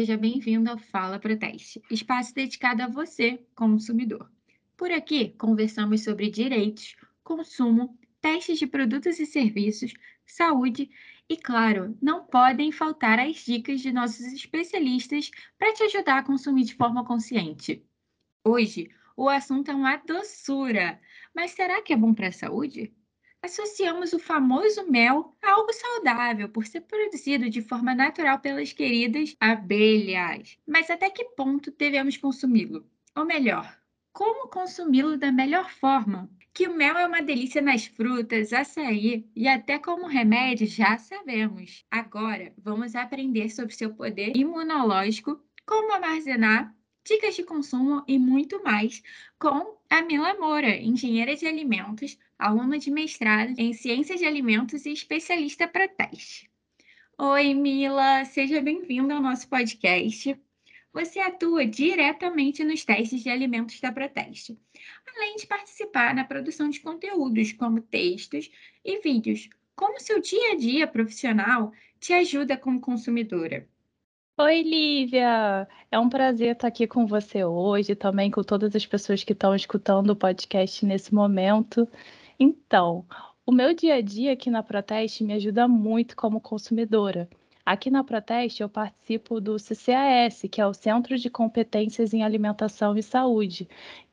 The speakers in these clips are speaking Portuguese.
seja bem-vindo ao Fala Proteste, espaço dedicado a você, consumidor. Por aqui, conversamos sobre direitos, consumo, testes de produtos e serviços, saúde e, claro, não podem faltar as dicas de nossos especialistas para te ajudar a consumir de forma consciente. Hoje, o assunto é uma doçura, mas será que é bom para a saúde? Associamos o famoso mel a algo saudável, por ser produzido de forma natural pelas queridas abelhas. Mas até que ponto devemos consumi-lo? Ou melhor, como consumi-lo da melhor forma? Que o mel é uma delícia nas frutas, açaí e até como remédio já sabemos. Agora vamos aprender sobre seu poder imunológico, como armazenar dicas de consumo e muito mais com a Mila Moura, engenheira de alimentos, aluna de mestrado em ciências de alimentos e especialista para teste. Oi, Mila, seja bem-vinda ao nosso podcast. Você atua diretamente nos testes de alimentos da Proteste, além de participar na produção de conteúdos como textos e vídeos. Como seu dia a dia profissional te ajuda como consumidora? Oi, Lívia! É um prazer estar aqui com você hoje, também com todas as pessoas que estão escutando o podcast nesse momento. Então, o meu dia a dia aqui na Proteste me ajuda muito como consumidora. Aqui na Proteste eu participo do CCAS, que é o Centro de Competências em Alimentação e Saúde,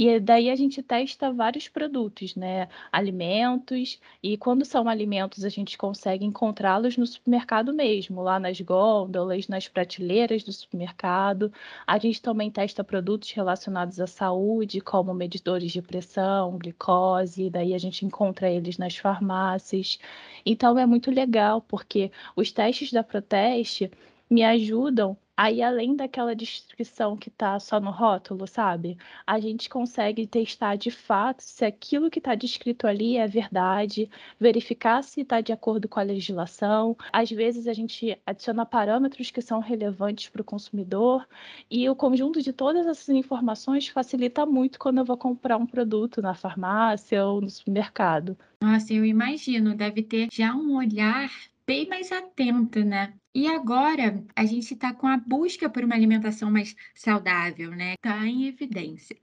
e daí a gente testa vários produtos, né? Alimentos, e quando são alimentos, a gente consegue encontrá-los no supermercado mesmo, lá nas gôndolas, nas prateleiras do supermercado. A gente também testa produtos relacionados à saúde, como medidores de pressão, glicose, daí a gente encontra eles nas farmácias. Então é muito legal, porque os testes da Proteste me ajudam Aí, além daquela descrição que está só no rótulo, sabe? A gente consegue testar de fato se aquilo que está descrito ali é verdade, verificar se está de acordo com a legislação. Às vezes, a gente adiciona parâmetros que são relevantes para o consumidor, e o conjunto de todas essas informações facilita muito quando eu vou comprar um produto na farmácia ou no supermercado. Nossa, eu imagino, deve ter já um olhar bem mais atenta, né? E agora a gente está com a busca por uma alimentação mais saudável, né? Está em evidência.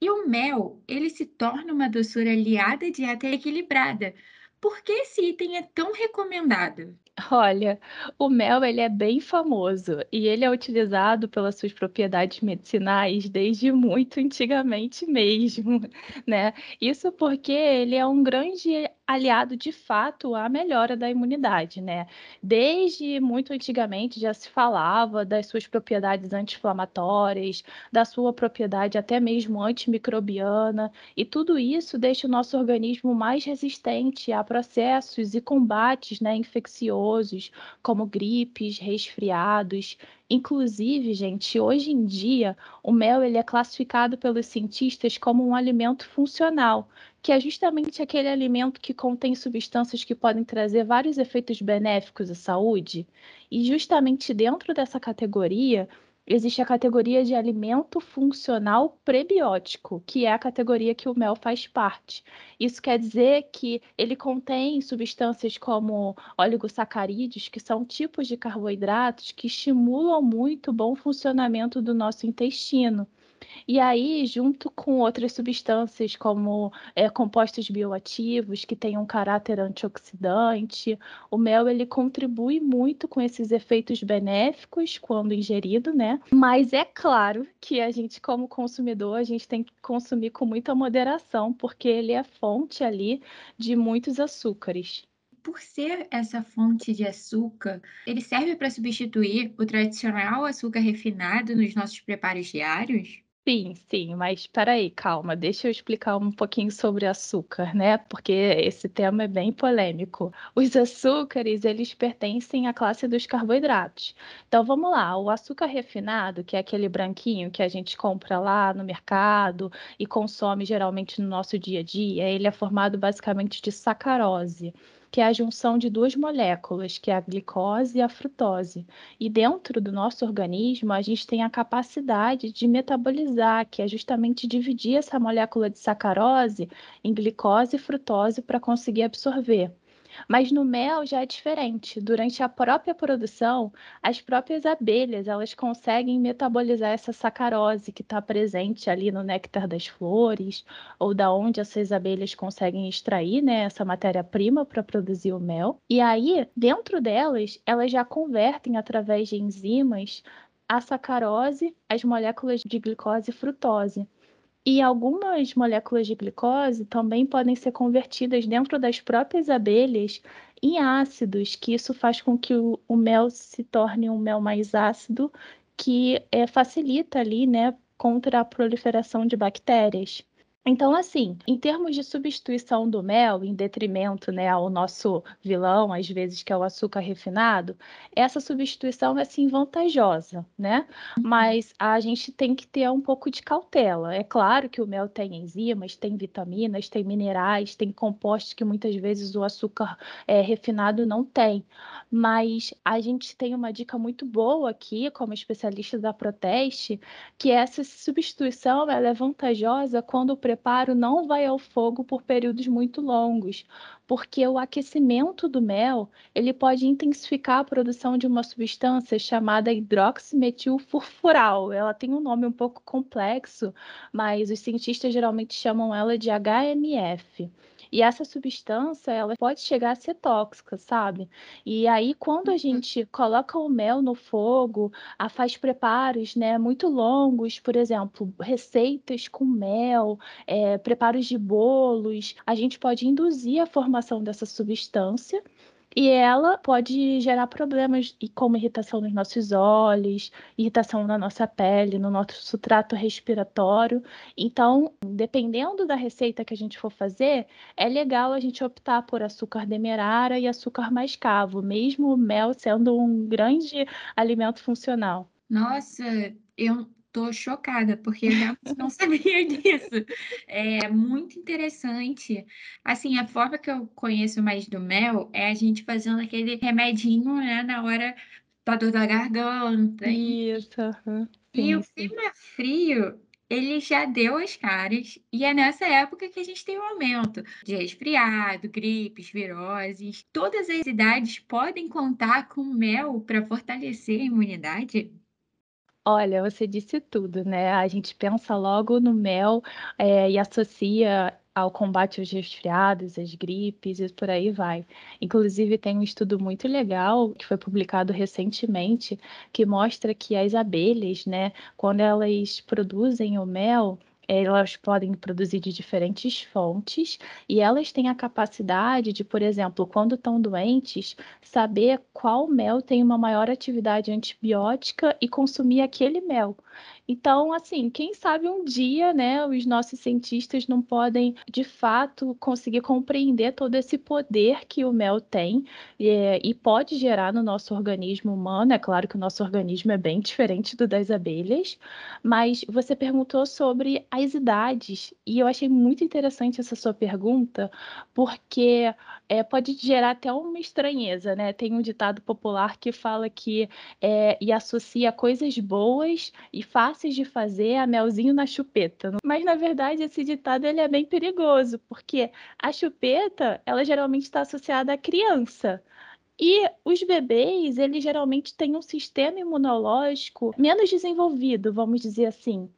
E o mel, ele se torna uma doçura aliada à dieta equilibrada. Por que esse item é tão recomendado? Olha, o mel ele é bem famoso e ele é utilizado pelas suas propriedades medicinais desde muito antigamente mesmo, né? Isso porque ele é um grande aliado de fato à melhora da imunidade, né? Desde muito antigamente já se falava das suas propriedades anti-inflamatórias, da sua propriedade até mesmo antimicrobiana, e tudo isso deixa o nosso organismo mais resistente a processos e combates, né, infecciosos, como gripes, resfriados, Inclusive, gente, hoje em dia, o mel ele é classificado pelos cientistas como um alimento funcional, que é justamente aquele alimento que contém substâncias que podem trazer vários efeitos benéficos à saúde. E justamente dentro dessa categoria, existe a categoria de alimento funcional prebiótico, que é a categoria que o mel faz parte. Isso quer dizer que ele contém substâncias como oligosacarídeos, que são tipos de carboidratos que estimulam muito o bom funcionamento do nosso intestino. E aí, junto com outras substâncias, como é, compostos bioativos, que têm um caráter antioxidante, o mel ele contribui muito com esses efeitos benéficos quando ingerido, né? Mas é claro que a gente, como consumidor, a gente tem que consumir com muita moderação, porque ele é fonte ali de muitos açúcares por ser essa fonte de açúcar, ele serve para substituir o tradicional açúcar refinado nos nossos preparos diários? Sim, sim, mas espera aí, calma, deixa eu explicar um pouquinho sobre açúcar, né? Porque esse tema é bem polêmico. Os açúcares, eles pertencem à classe dos carboidratos. Então vamos lá, o açúcar refinado, que é aquele branquinho que a gente compra lá no mercado e consome geralmente no nosso dia a dia, ele é formado basicamente de sacarose que é a junção de duas moléculas, que é a glicose e a frutose. E dentro do nosso organismo, a gente tem a capacidade de metabolizar, que é justamente dividir essa molécula de sacarose em glicose e frutose para conseguir absorver. Mas no mel já é diferente. Durante a própria produção, as próprias abelhas elas conseguem metabolizar essa sacarose que está presente ali no néctar das flores, ou da onde essas abelhas conseguem extrair né, essa matéria-prima para produzir o mel. E aí, dentro delas, elas já convertem através de enzimas a sacarose, as moléculas de glicose e frutose. E algumas moléculas de glicose também podem ser convertidas dentro das próprias abelhas em ácidos, que isso faz com que o, mel se torne um mel mais ácido, que é, facilita ali, né, contra a proliferação de bactérias. Então, assim, em termos de substituição do mel, em detrimento né, ao nosso vilão, às vezes, que é o açúcar refinado, essa substituição é sim vantajosa, né? Uhum. Mas a gente tem que ter um pouco de cautela. É claro que o mel tem enzimas, tem vitaminas, tem minerais, tem compostos que muitas vezes o açúcar é, refinado não tem. Mas a gente tem uma dica muito boa aqui, como especialista da Proteste, que essa substituição ela é vantajosa quando o preparo não vai ao fogo por períodos muito longos, porque o aquecimento do mel ele pode intensificar a produção de uma substância chamada hidroximetilfurfural. Ela tem um nome um pouco complexo, mas os cientistas geralmente chamam ela de HMF. E essa substância, ela pode chegar a ser tóxica, sabe? E aí, quando a uhum. gente coloca o mel no fogo, a faz preparos, né, muito longos, por exemplo, receitas com mel, é, preparos de bolos, a gente pode induzir a formação dessa substância e ela pode gerar problemas como irritação nos nossos olhos, irritação na nossa pele, no nosso trato respiratório. Então, dependendo da receita que a gente for fazer, é legal a gente optar por açúcar demerara e açúcar mascavo, mesmo o mel sendo um grande alimento funcional. Nossa, eu Tô chocada, porque eu realmente não sabia disso. É muito interessante. Assim, a forma que eu conheço mais do mel é a gente fazendo aquele remedinho, né, na hora da dor da garganta. Isso. E o clima frio, ele já deu as caras, e é nessa época que a gente tem um aumento de resfriado, gripes, viroses. Todas as idades podem contar com mel para fortalecer a imunidade? Olha, você disse tudo, né? A gente pensa logo no mel é, e associa ao combate aos resfriados, às gripes e por aí vai. Inclusive, tem um estudo muito legal que foi publicado recentemente que mostra que as abelhas, né, quando elas produzem o mel, elas podem produzir de diferentes fontes e elas têm a capacidade de, por exemplo, quando estão doentes, saber qual mel tem uma maior atividade antibiótica e consumir aquele mel. Então, assim, quem sabe um dia, né, os nossos cientistas não podem, de fato, conseguir compreender todo esse poder que o mel tem e, e pode gerar no nosso organismo humano. É claro que o nosso organismo é bem diferente do das abelhas, mas você perguntou sobre as idades e eu achei muito interessante essa sua pergunta, porque é, pode gerar até uma estranheza, né? Tem um ditado popular que fala que é, e associa coisas boas e fáceis de fazer a melzinho na chupeta. Mas na verdade esse ditado ele é bem perigoso, porque a chupeta, ela geralmente está associada à criança. E os bebês, eles geralmente têm um sistema imunológico menos desenvolvido, vamos dizer assim.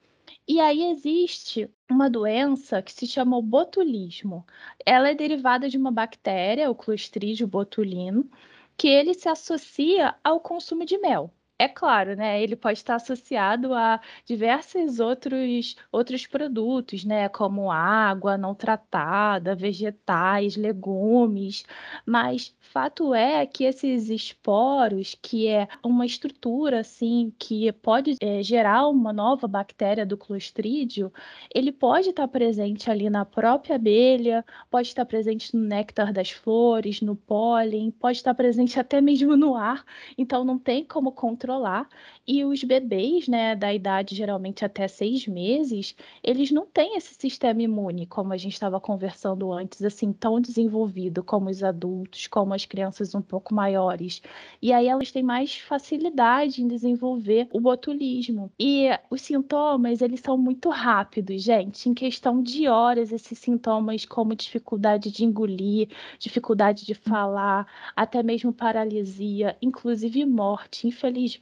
E aí existe uma doença que se chama botulismo. Ela é derivada de uma bactéria, o Clostridium botulino, que ele se associa ao consumo de mel é claro, né? Ele pode estar associado a diversos outros, outros produtos, né? Como água não tratada, vegetais, legumes, mas fato é que esses esporos, que é uma estrutura assim que pode é, gerar uma nova bactéria do clostrídio, ele pode estar presente ali na própria abelha, pode estar presente no néctar das flores, no pólen, pode estar presente até mesmo no ar. Então não tem como controlar controlar. E os bebês, né, da idade geralmente até seis meses, eles não têm esse sistema imune, como a gente estava conversando antes, assim, tão desenvolvido como os adultos, como as crianças um pouco maiores. E aí elas têm mais facilidade em desenvolver o botulismo. E os sintomas, eles são muito rápidos, gente. Em questão de horas, esses sintomas como dificuldade de engolir, dificuldade de falar, até mesmo paralisia, inclusive morte, infelizmente.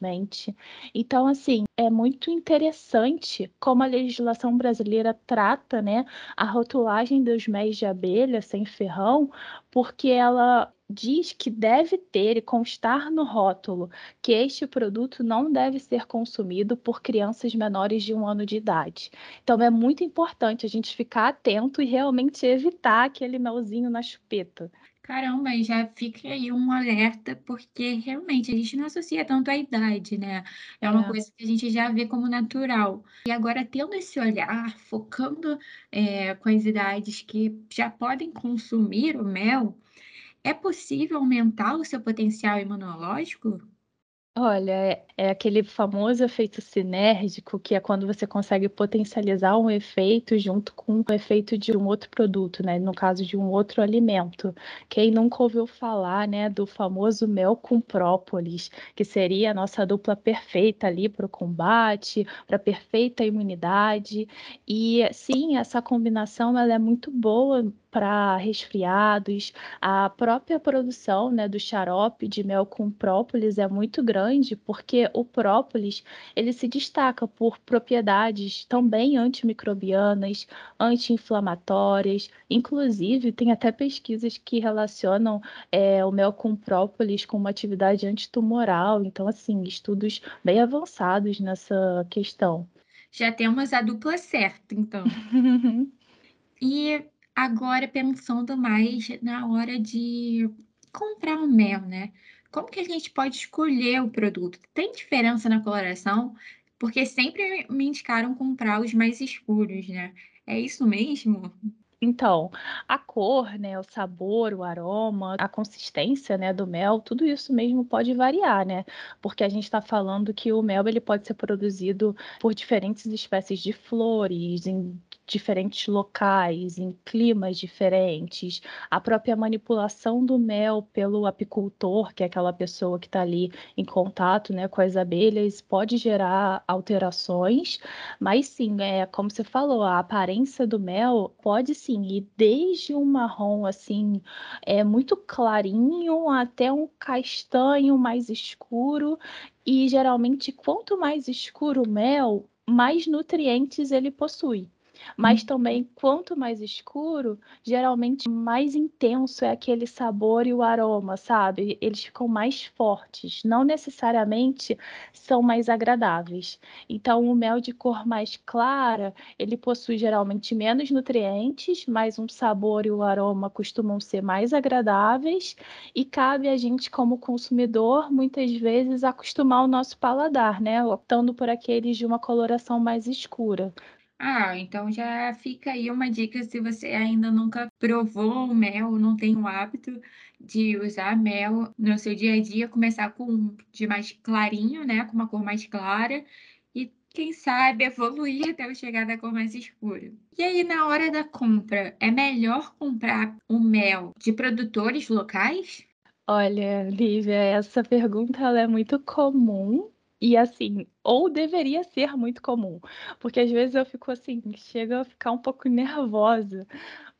Então, assim, é muito interessante como a legislação brasileira trata, né, a rotulagem dos mel de abelha sem ferrão, porque ela diz que deve ter e constar no rótulo que este produto não deve ser consumido por crianças menores de um ano de idade. Então é muito importante a gente ficar atento e realmente evitar aquele melzinho na chupeta. Caramba, já fica aí um alerta, porque realmente a gente não associa tanto à idade, né? É uma É. coisa que a gente já vê como natural. E agora, tendo esse olhar, focando é, com as idades que já podem consumir o mel, é possível aumentar o seu potencial imunológico? Olha, é é aquele famoso efeito sinérgico, que é quando você consegue potencializar um efeito junto com o efeito de um outro produto, né, no caso de um outro alimento. Quem nunca ouviu falar, né, do famoso mel com própolis, que seria a nossa dupla perfeita ali para o combate, pra perfeita imunidade. E sim, essa combinação ela é muito boa para resfriados. A própria produção, né, do xarope de mel com própolis é muito grande, porque o própolis, ele se destaca por propriedades também antimicrobianas, anti-inflamatórias, inclusive tem até pesquisas que relacionam é, o mel com própolis com uma atividade antitumoral, então assim, estudos bem avançados nessa questão. Já temos a dupla certa, então. E agora pensando mais na hora de comprar o mel, né? Como que a gente pode escolher o produto? Tem diferença na coloração? Porque sempre me indicaram comprar os mais escuros, né? É isso mesmo? Então, a cor, né, o sabor, o aroma, a consistência, né, do mel, tudo isso mesmo pode variar, né? Porque a gente está falando que o mel ele pode ser produzido por diferentes espécies de flores, em diferentes locais, em climas diferentes. A própria manipulação do mel pelo apicultor, que é aquela pessoa que está ali em contato, né, com as abelhas, pode gerar alterações, mas sim, é como você falou, a aparência do mel pode sim ir desde um marrom assim, é muito clarinho até um castanho mais escuro. E geralmente, quanto mais escuro o mel, mais nutrientes ele possui. Mas também, quanto mais escuro, geralmente mais intenso é aquele sabor e o aroma, sabe? Eles ficam mais fortes, não necessariamente são mais agradáveis. Então, o mel de cor mais clara, ele possui geralmente menos nutrientes, mas um sabor e o aroma costumam ser mais agradáveis e cabe a gente, como consumidor, muitas vezes acostumar o nosso paladar, né? Optando por aqueles de uma coloração mais escura. Ah, então já fica aí uma dica se você ainda nunca provou o mel, não tem o hábito de usar mel no seu dia a dia, começar com um de mais clarinho, né, com uma cor mais clara e quem sabe evoluir até chegar da cor mais escura. E aí na hora da compra, é melhor comprar o mel de produtores locais? Olha, Lívia, essa pergunta é muito comum e assim, ou deveria ser muito comum, porque às vezes eu fico assim, chega a ficar um pouco nervosa,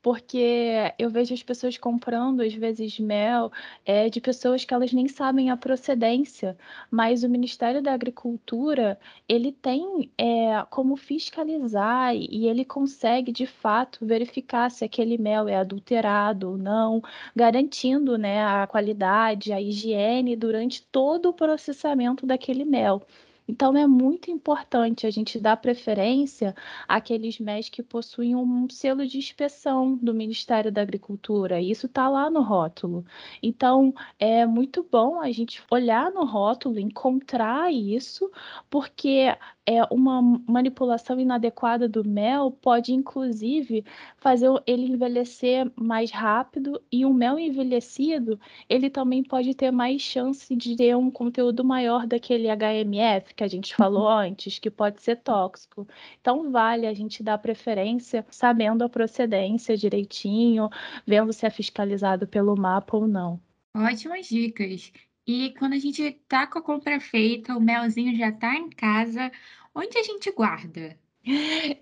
porque eu vejo as pessoas comprando, às vezes, mel, é de pessoas que elas nem sabem a procedência, mas o Ministério da Agricultura, ele tem é, como fiscalizar e ele consegue, de fato, verificar se aquele mel é adulterado ou não, garantindo, né, a qualidade, a higiene durante todo o processamento daquele mel. Então, é muito importante a gente dar preferência àqueles MEs que possuem um selo de inspeção do Ministério da Agricultura. Isso está lá no rótulo. Então, é muito bom a gente olhar no rótulo, encontrar isso, porque é uma manipulação inadequada do mel pode, inclusive, fazer ele envelhecer mais rápido e o mel envelhecido, ele também pode ter mais chance de ter um conteúdo maior daquele HMF que a gente falou uhum. antes, que pode ser tóxico. Então, vale a gente dar preferência sabendo a procedência direitinho, vendo se é fiscalizado pelo mapa ou não. Ótimas dicas. E quando a gente tá com a compra feita, o melzinho já tá em casa, onde a gente guarda?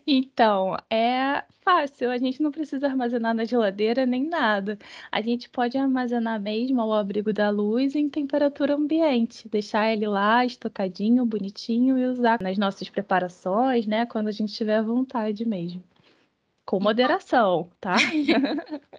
Então, é fácil, a gente não precisa armazenar na geladeira nem nada. A gente pode armazenar mesmo ao abrigo da luz em temperatura ambiente, deixar ele lá estocadinho, bonitinho e usar nas nossas preparações, né, quando a gente tiver vontade mesmo. Com moderação, tá?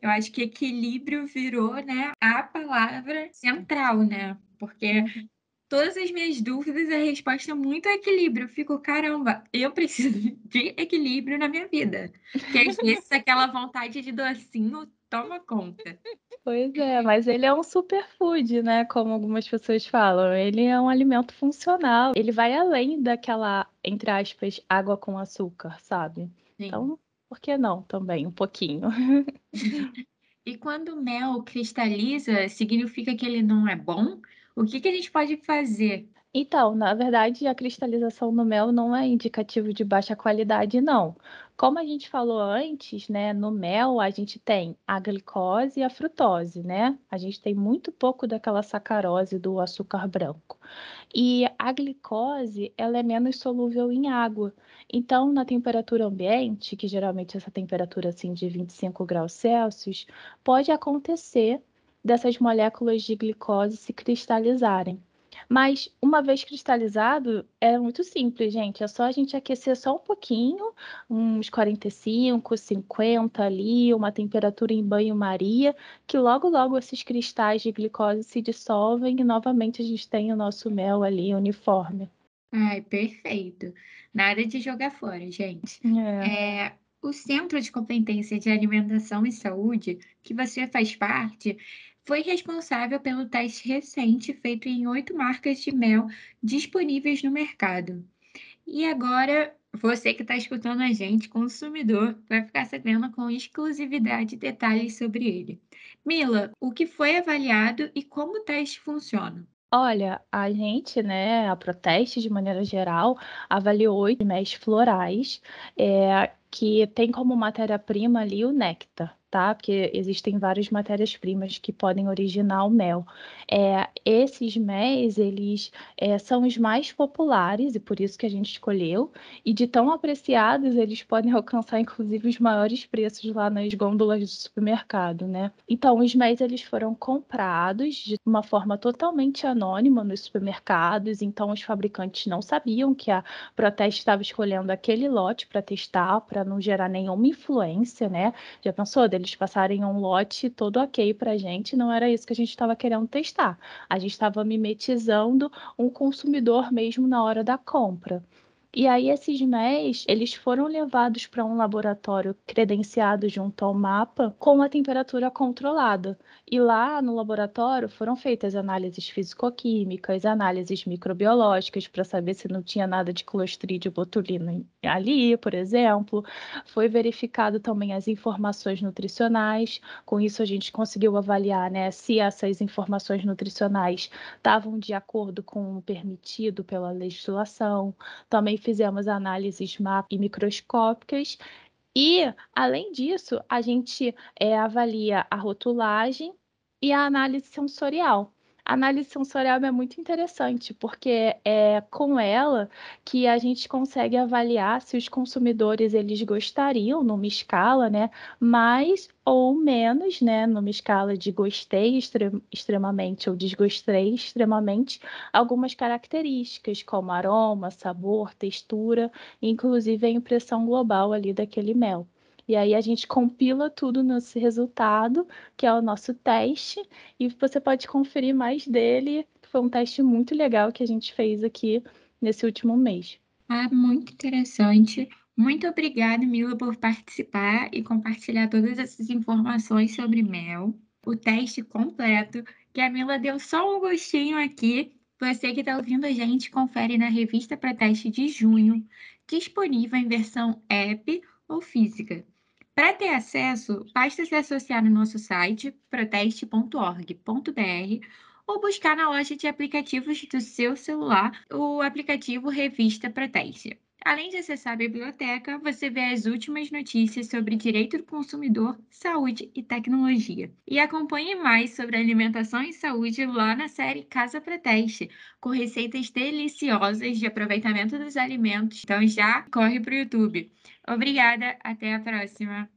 Eu acho que equilíbrio virou, né, a palavra central, né? Porque uhum. Todas as minhas dúvidas, a resposta é muito equilíbrio. Eu fico, caramba, eu preciso de equilíbrio na minha vida. Porque às vezes aquela vontade de docinho toma conta. Pois é, mas ele é um superfood, né? Como algumas pessoas falam. Ele é um alimento funcional. Ele vai além daquela, entre aspas, água com açúcar, sabe? Sim. Então, por que não também, um pouquinho? E quando o mel cristaliza, significa que ele não é bom? O que que a gente pode fazer? Então, na verdade, a cristalização no mel não é indicativo de baixa qualidade, não. Como a gente falou antes, né, no mel a gente tem a glicose e a frutose, né? A gente tem muito pouco daquela sacarose do açúcar branco. E a glicose, ela é menos solúvel em água. Então, na temperatura ambiente, que geralmente é essa temperatura assim de 25 graus Celsius, pode acontecer dessas moléculas de glicose se cristalizarem. Mas uma vez cristalizado, é muito simples, gente. É só a gente aquecer só um pouquinho, uns 45, 50 ali, uma temperatura em banho-maria, que logo, logo esses cristais de glicose se dissolvem e novamente a gente tem o nosso mel ali uniforme. Ai, perfeito. Nada de jogar fora, gente. É. É, o Centro de Competência de Alimentação e Saúde, que você faz parte, foi responsável pelo teste recente feito em oito marcas de mel disponíveis no mercado. E agora, você que está escutando a gente, consumidor, vai ficar sabendo com exclusividade detalhes sobre ele. Mila, o que foi avaliado e como o teste funciona? Olha, a gente, né, a Proteste, de maneira geral, avaliou oito méis florais, é, que tem como matéria-prima ali o néctar tá? Porque existem várias matérias-primas que podem originar o mel. É, esses méis, eles é, são os mais populares e por isso que a gente escolheu. E de tão apreciados, eles podem alcançar inclusive os maiores preços lá nas gôndolas do supermercado, né? Então, os méis eles foram comprados de uma forma totalmente anônima nos supermercados. Então, os fabricantes não sabiam que a Proteste estava escolhendo aquele lote para testar, para não gerar nenhuma influência, né? Já pensou deles passarem um lote todo ok para a gente, não era isso que a gente estava querendo testar. A gente estava mimetizando um consumidor mesmo na hora da compra. E aí esses MEs, eles foram levados para um laboratório credenciado junto ao mapa com a temperatura controlada. E lá no laboratório foram feitas análises fisicoquímicas, análises microbiológicas para saber se não tinha nada de clostridio botulino ali, por exemplo. Foi verificado também as informações nutricionais. Com isso a gente conseguiu avaliar, né, se essas informações nutricionais estavam de acordo com o permitido pela legislação. Também fizemos análises e microscópicas e, além disso, a gente é, avalia a rotulagem e a análise sensorial. A análise sensorial é muito interessante, porque é com ela que a gente consegue avaliar se os consumidores eles gostariam numa escala, né, mais ou menos, né, numa escala de gostei extremamente ou desgostei extremamente, algumas características como aroma, sabor, textura, inclusive a impressão global ali daquele mel. E aí a gente compila tudo nesse resultado, que é o nosso teste, e você pode conferir mais dele. Foi um teste muito legal que a gente fez aqui nesse último mês. Ah, muito interessante. Muito obrigada, Mila, por participar e compartilhar todas essas informações sobre mel. O teste completo, que a Mila deu só um gostinho aqui. Você que está ouvindo a gente, confere na revista para teste de junho, disponível em versão app ou física. Para ter acesso, basta se associar no nosso site proteste.org.br ou buscar na loja de aplicativos do seu celular o aplicativo Revista Proteste. Além de acessar a biblioteca, você vê as últimas notícias sobre direito do consumidor, saúde e tecnologia. E acompanhe mais sobre alimentação e saúde lá na série Casa Proteste, com receitas deliciosas de aproveitamento dos alimentos. Então já corre para o YouTube. Obrigada, até a próxima!